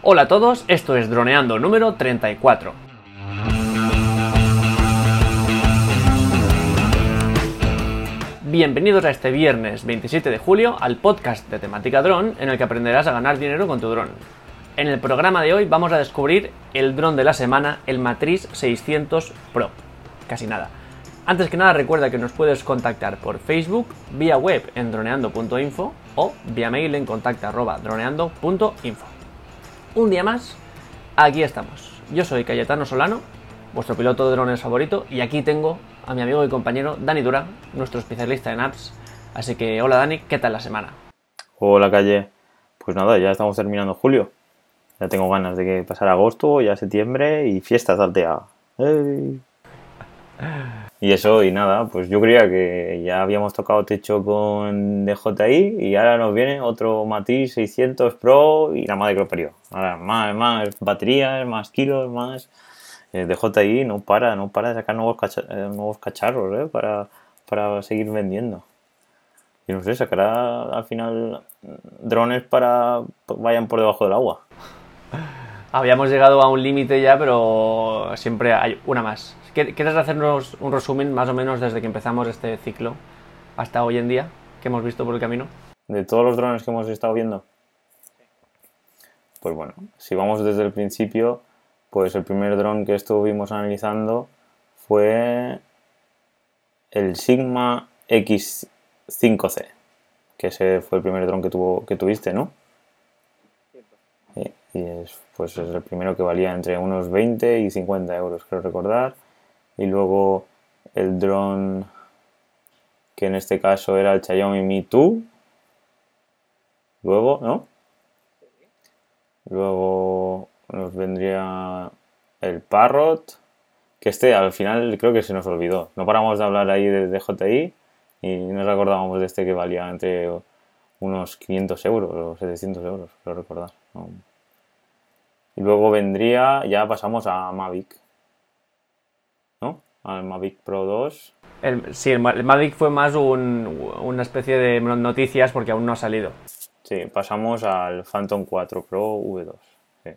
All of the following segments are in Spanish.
Hola a todos, esto es Droneando número 34. Bienvenidos a este viernes 27 de julio al podcast de temática dron en el que aprenderás a ganar dinero con tu dron. En el programa de hoy vamos a descubrir el dron de la semana, el Matriz 600 Pro. Casi nada. Antes que nada recuerda que nos puedes contactar por Facebook, vía web en droneando.info o vía mail en contacta.droneando.info. Un día más, aquí estamos. Yo soy Cayetano Solano, vuestro piloto de drones favorito, y aquí tengo a mi amigo y compañero Dani Dura, nuestro especialista en apps. Así que hola Dani, ¿qué tal la semana? Hola Calle. Pues nada, ya estamos terminando julio. Ya tengo ganas de que pasara agosto, ya septiembre y fiestas altea. ¡Ey! Y eso, y nada, pues yo creía que ya habíamos tocado techo con DJI y ahora nos viene otro Matiz 600 Pro y la madre que lo parió. Ahora más, más baterías, más kilos, más... Eh, DJI no para, no para de sacar nuevos, cacha- eh, nuevos cacharros ¿eh? para, para seguir vendiendo. Y no sé, sacará al final drones para vayan por debajo del agua. Habíamos llegado a un límite ya, pero siempre hay una más. ¿Qué- ¿Quieres hacernos un resumen más o menos desde que empezamos este ciclo hasta hoy en día que hemos visto por el camino? De todos los drones que hemos estado viendo. Pues bueno, si vamos desde el principio, pues el primer dron que estuvimos analizando fue el Sigma X5C, que ese fue el primer dron que, tuvo, que tuviste, ¿no? Y es, pues es el primero que valía entre unos 20 y 50 euros, creo recordar. Y luego el dron que en este caso era el Xiaomi Mi 2. Luego, ¿no? Luego nos vendría el Parrot, que este al final creo que se nos olvidó. No paramos de hablar ahí de DJI y nos acordábamos de este que valía entre unos 500 euros o 700 euros, creo recordar. Y luego vendría, ya pasamos a Mavic, ¿no? Al Mavic Pro 2. El, sí, el, Ma- el Mavic fue más un- una especie de noticias porque aún no ha salido. Sí, pasamos al Phantom 4 Pro V2. sí.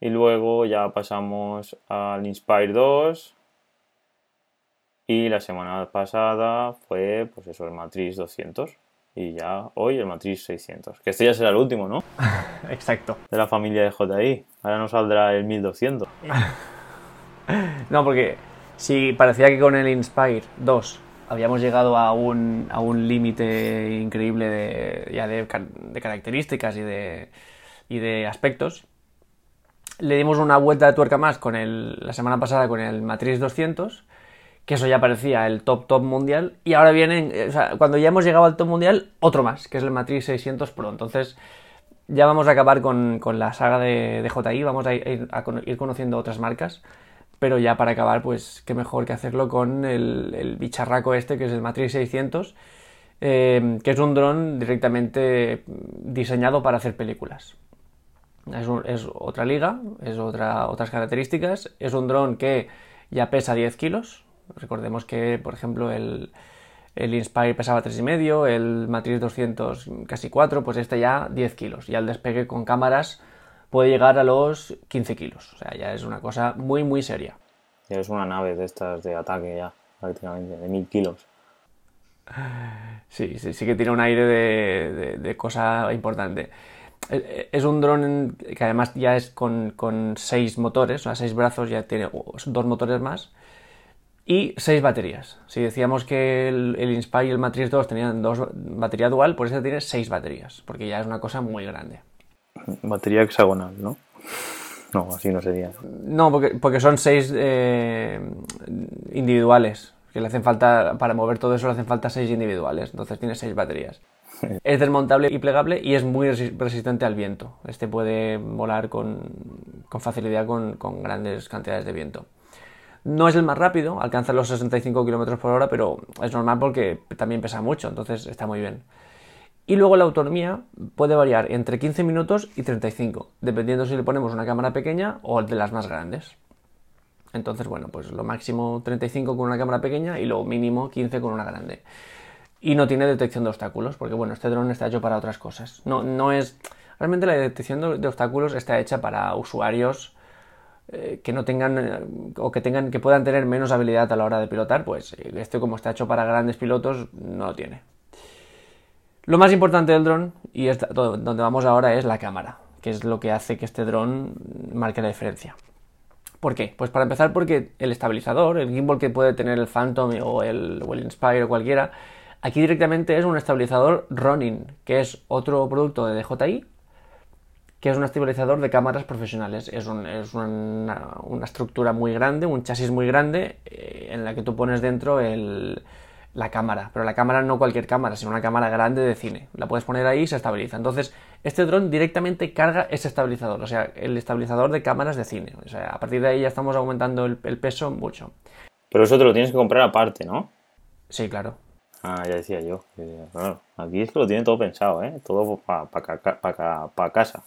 Y luego ya pasamos al Inspire 2. Y la semana pasada fue, pues eso, el Matrix 200. Y ya hoy el Matrix 600. Que este ya será el último, ¿no? Exacto. De la familia de JI. Ahora nos saldrá el 1200. No, porque si parecía que con el Inspire 2 habíamos llegado a un, a un límite increíble de, ya de, de características y de, y de aspectos, le dimos una vuelta de tuerca más con el, la semana pasada con el Matrix 200, que eso ya parecía el top top mundial, y ahora vienen, eh, o sea, cuando ya hemos llegado al top mundial, otro más, que es el Matrix 600 Pro. Entonces, ya vamos a acabar con, con la saga de, JI, vamos a ir, conociendo otras marcas, pero ya para acabar, pues qué mejor que hacerlo con el, bicharraco este, que es el Matrix 600, eh, que es un dron directamente diseñado para hacer películas. Es, un- otra liga, es otra, otras características, es un dron que ya pesa 10 kilos, recordemos que, por ejemplo, el, el Inspire pesaba 3,5, el Matrix 200 casi 4, pues este ya 10 kilos. Y al despegue con cámaras puede llegar a los 15 kilos. O sea, ya es una cosa muy, muy seria. Ya es una nave de estas de ataque ya, prácticamente, de 1000 kilos. Sí, sí, sí que tiene un aire de, de- de cosa importante. Eh, Es un dron que además ya es con, con seis motores, o sea, seis brazos, ya tiene dos motores más. Y seis baterías. Si decíamos que el, el Inspire y el Matrix 2 tenían dos batería dual, pues este tiene seis baterías, porque ya es una cosa muy grande. Batería hexagonal, ¿no? No, así no sería. No, porque, porque son seis eh, individuales. Que le hacen falta, para mover todo eso le hacen falta seis individuales. Entonces tiene seis baterías. Es desmontable y plegable y es muy resi- resistente al viento. Este puede volar con, con facilidad con, con grandes cantidades de viento. No es el más rápido, alcanza los 65 km por hora, pero es normal porque también pesa mucho, entonces está muy bien. Y luego la autonomía puede variar entre 15 minutos y 35, dependiendo si le ponemos una cámara pequeña o de las más grandes. Entonces, bueno, pues lo máximo 35 con una cámara pequeña y lo mínimo 15 con una grande. Y no tiene detección de obstáculos, porque bueno, este dron está hecho para otras cosas. No, no es. Realmente la detección de, de obstáculos está hecha para usuarios eh, que no tengan eh, o que tengan que puedan tener menos habilidad a la hora de pilotar, pues esto como está hecho para grandes pilotos no lo tiene. Lo más importante del dron y es donde vamos ahora es la cámara, que es lo que hace que este dron marque la diferencia. ¿Por qué? Pues para empezar porque el estabilizador, el gimbal que puede tener el Phantom o el, o el Inspire o cualquiera, aquí directamente es un estabilizador Ronin, que es otro producto de DJI que es un estabilizador de cámaras profesionales. Es, una, estructura muy grande, un chasis muy grande, eh, en la que tú pones dentro la cámara. Pero la cámara no cualquier cámara, sino una cámara grande de cine. La puedes poner ahí y se estabiliza. Entonces, este dron directamente carga ese estabilizador, o sea, el estabilizador de cámaras de cine. O sea, a partir de ahí ya estamos aumentando el, peso mucho. Pero eso te lo tienes que comprar aparte, ¿no? Sí, claro. Ah, ya decía yo. aquí es que lo tiene todo pensado, ¿eh? Todo para casa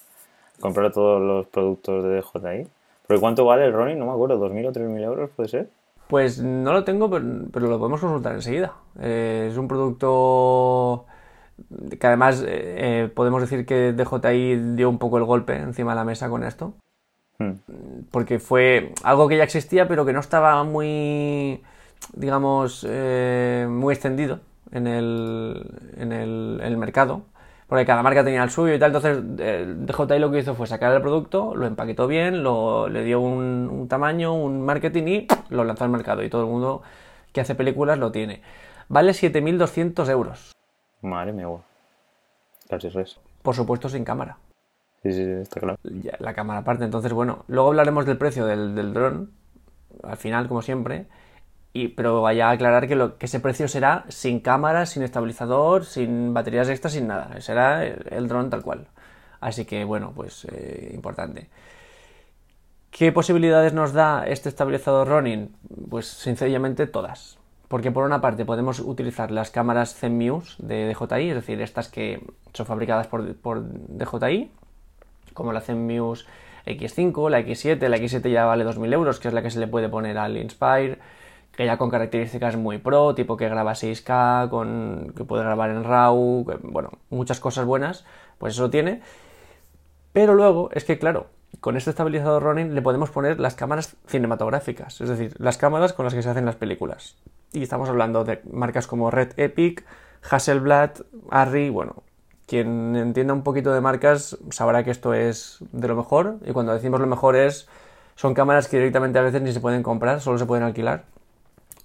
comprar todos los productos de DJI. ¿Pero cuánto vale el Ronin? No me acuerdo, ¿2.000 o 3.000 euros puede ser? Pues no lo tengo, pero, lo podemos consultar enseguida. Eh, es un producto que además eh, eh, podemos decir que DJI dio un poco el golpe encima de la mesa con esto. Hmm. Porque fue algo que ya existía, pero que no estaba muy, digamos, muy extendido en el, en el mercado porque cada marca tenía el suyo y tal, entonces eh, DJI lo que hizo fue sacar el producto, lo empaquetó bien, lo, le dio un, tamaño, un marketing y lo lanzó al mercado y todo el mundo que hace películas lo tiene. Vale 7.200 euros. Madre mía, casi res. Por supuesto sin cámara. Sí, sí, está claro. la cámara aparte, entonces bueno, luego hablaremos del precio del, del dron, al final como siempre pero vaya a aclarar que, lo, que ese precio será sin cámara, sin estabilizador, sin baterías extras, sin nada. Será el, dron tal cual. Así que bueno, pues eh, importante. ¿Qué posibilidades nos da este estabilizador Ronin? Pues sencillamente todas. Porque por una parte podemos utilizar las cámaras Zenmuse de DJI, es decir, estas que son fabricadas por, por DJI, como la Zenmuse X5, la X7, la X7 ya vale 2.000 euros, que es la que se le puede poner al Inspire, que ya con características muy pro, tipo que graba 6K, con, que puede grabar en RAW, bueno, muchas cosas buenas, pues eso tiene. Pero luego es que, claro, con este estabilizador Ronin le podemos poner las cámaras cinematográficas, es decir, las cámaras con las que se hacen las películas. Y estamos hablando de marcas como Red Epic, Hasselblad, Arri, bueno, quien entienda un poquito de marcas sabrá que esto es de lo mejor, y cuando decimos lo mejor es, son cámaras que directamente a veces ni se pueden comprar, solo se pueden alquilar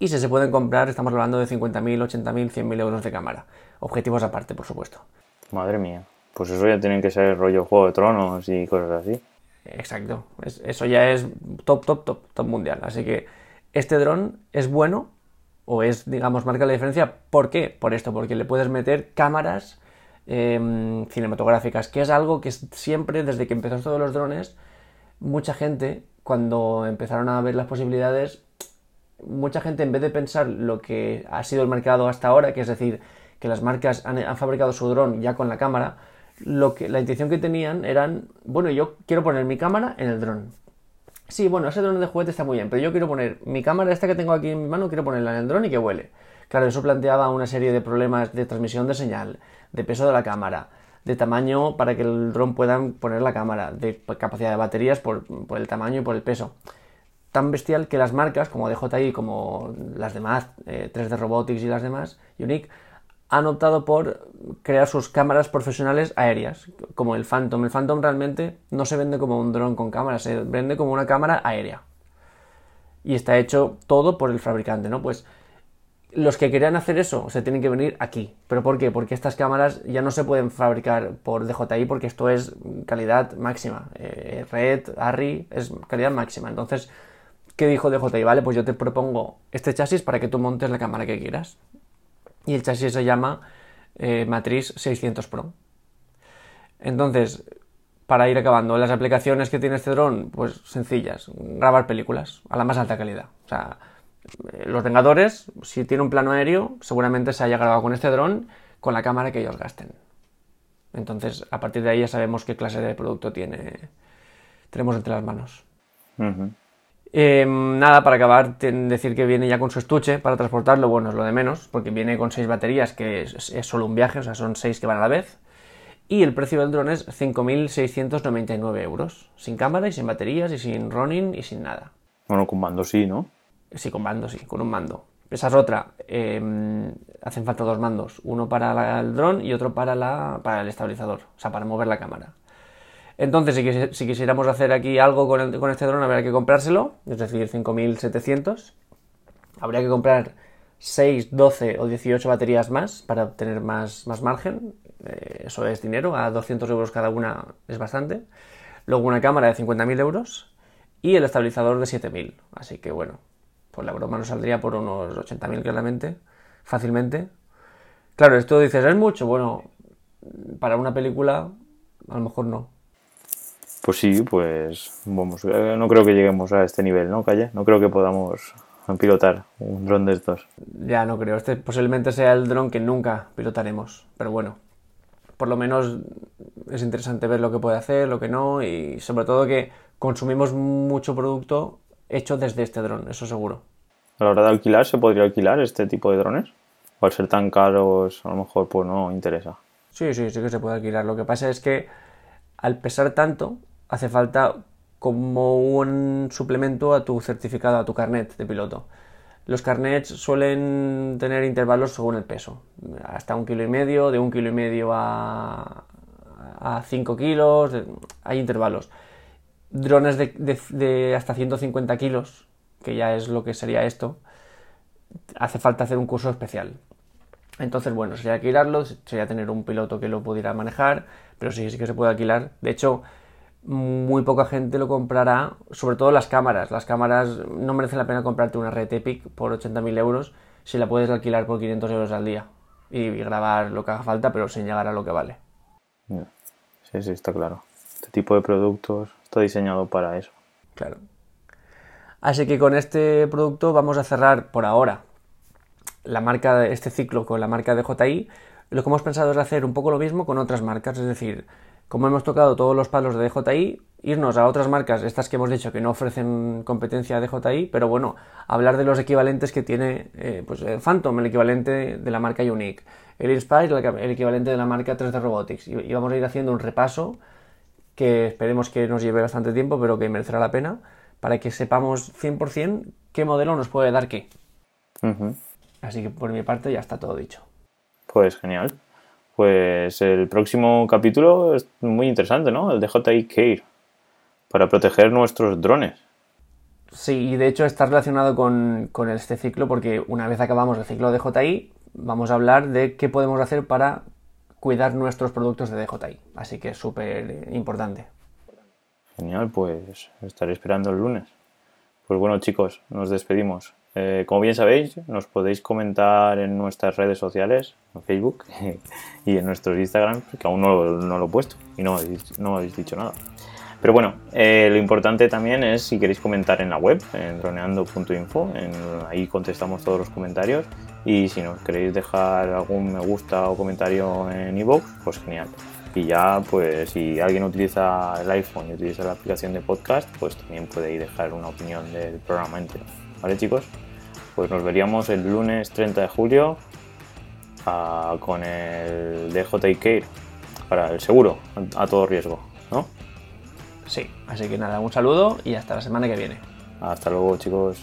y si se pueden comprar, estamos hablando de 50.000, 80.000, 100.000 euros de cámara. Objetivos aparte, por supuesto. Madre mía. Pues eso ya tienen que ser rollo Juego de Tronos y cosas así. Exacto. eso ya es top, top, top, top mundial. Así que este dron es bueno o es, digamos, marca la diferencia. ¿Por qué? Por esto, porque le puedes meter cámaras em, cinematográficas, que es algo que siempre, desde que empezaron todos los drones, mucha gente, cuando empezaron a ver las posibilidades, mucha gente en vez de pensar lo que ha sido el mercado hasta ahora, que es decir, que las marcas han, fabricado su dron ya con la cámara, lo que, la intención que tenían eran, bueno, yo quiero poner mi cámara en el dron. Sí, bueno, ese dron de juguete está muy bien, pero yo quiero poner mi cámara, esta que tengo aquí en mi mano, quiero ponerla en el dron y que huele. Claro, eso planteaba una serie de problemas de transmisión de señal, de peso de la cámara, de tamaño para que el dron pueda poner la cámara, de capacidad de baterías por, por el tamaño y por el peso tan bestial que las marcas como DJI, como las demás, 3D eh, Robotics y las demás, Unique, han optado por crear sus cámaras profesionales aéreas, como el Phantom. El Phantom realmente no se vende como un dron con cámara, se vende como una cámara aérea. Y está hecho todo por el fabricante, ¿no? Pues los que querían hacer eso se tienen que venir aquí. ¿Pero por qué? Porque estas cámaras ya no se pueden fabricar por DJI porque esto es calidad máxima. Eh, Red, Arri, es calidad máxima. Entonces, ¿Qué dijo DJI? Vale, pues yo te propongo este chasis para que tú montes la cámara que quieras. Y el chasis se llama eh, Matriz 600 Pro. Entonces, para ir acabando, las aplicaciones que tiene este dron, pues sencillas. Grabar películas a la más alta calidad. O sea, eh, los Vengadores, si tiene un plano aéreo, seguramente se haya grabado con este dron con la cámara que ellos gasten. Entonces, a partir de ahí ya sabemos qué clase de producto tiene, tenemos entre las manos. Em, nada, para acabar, decir que viene ya con su estuche para transportarlo, bueno, es lo de menos, porque viene con seis baterías, que es, solo un viaje, o sea, son seis que van a la vez. Y el precio del dron es 5.699 euros. Sin cámara y sin baterías y sin running y sin nada. Bueno, con mando sí, ¿no? Sí, con mando, sí, con un mando. Esa es otra. eh, hacen falta dos mandos. Uno para la- el dron y otro para, la, para el estabilizador. O sea, para mover la cámara. Entonces, si, quisi- si quisiéramos hacer aquí algo con, este dron, habría que comprárselo. Es decir, 5.700. Habría que comprar 6, 12 o 18 baterías más para obtener más, más margen. Eh, eso es dinero. A 200 euros cada una es bastante. Luego una cámara de 50.000 euros y el estabilizador de 7.000. Así que bueno, pues la broma nos saldría por unos 80.000 claramente, fácilmente. Claro, esto dices, ¿es mucho? Bueno, para una película a lo mejor no. Pues sí, pues vamos, eh, no creo que lleguemos a este nivel, ¿no, Calle? No creo que podamos pilotar un dron de estos. Ya no creo, este posiblemente sea el dron que nunca pilotaremos, pero bueno, por lo menos es interesante ver lo que puede hacer, lo que no, y sobre todo que consumimos mucho producto hecho desde este dron, eso seguro. A la hora de alquilar, ¿se podría alquilar este tipo de drones? O al ser tan caros, a lo mejor pues no interesa. Sí, sí, sí que se puede alquilar. Lo que pasa es que al pesar tanto, hace falta como un suplemento a tu certificado, a tu carnet de piloto. Los carnets suelen tener intervalos según el peso, hasta un kilo y medio, de un kilo y medio a, a 5 kilos, hay intervalos. Drones de, de- de hasta 150 kilos, que ya es lo que sería esto, hace falta hacer un curso especial. Entonces, bueno, sería alquilarlo, sería tener un piloto que lo pudiera manejar, pero sí, sí que se puede alquilar. De hecho, muy poca gente lo comprará, sobre todo las cámaras. Las cámaras no merece la pena comprarte una red Epic por 80.000 euros si la puedes alquilar por 500 euros al día y grabar lo que haga falta, pero sin llegar a lo que vale. Sí, sí, está claro. Este tipo de productos está diseñado para eso. Claro. Así que con este producto vamos a cerrar por ahora la marca de este ciclo con la marca de JI. Lo que hemos pensado es hacer un poco lo mismo con otras marcas, es decir, como hemos tocado todos los palos de DJI, irnos a otras marcas, estas que hemos dicho que no ofrecen competencia a DJI, pero bueno, hablar de los equivalentes que tiene eh, pues, el Phantom, el equivalente de la marca Unique, el Inspire, el, equivalente de la marca 3D Robotics, y, y vamos a ir haciendo un repaso que esperemos que nos lleve bastante tiempo, pero que merecerá la pena, para que sepamos 100% qué modelo nos puede dar qué. Así que por mi parte ya está todo dicho. Pues genial. Pues el próximo capítulo es muy interesante, ¿no? El DJI Care. Para proteger nuestros drones. Sí, y de hecho está relacionado con, con este ciclo porque una vez acabamos el ciclo de DJI, vamos a hablar de qué podemos hacer para cuidar nuestros productos de DJI. Así que es súper importante. Genial, pues estaré esperando el lunes. Pues bueno, chicos, nos despedimos. Eh, como bien sabéis, nos podéis comentar en nuestras redes sociales, en Facebook y en nuestros Instagram, que aún no, lo- he puesto y no, no habéis dicho nada. Pero bueno, eh, lo importante también es si queréis comentar en la web, en droneando.info, ahí contestamos todos los comentarios. Y si nos queréis dejar algún me gusta o comentario en iVoox, pues genial. Y ya, pues si alguien utiliza el iPhone y utiliza la aplicación de podcast, pues también podéis dejar una opinión del programa entero. ¿Vale, chicos? Pues nos veríamos el lunes 30 de julio ah, con el DJI Care para el seguro a todo riesgo, ¿no? Sí, así que nada, un saludo y hasta la semana que viene. Hasta luego, chicos.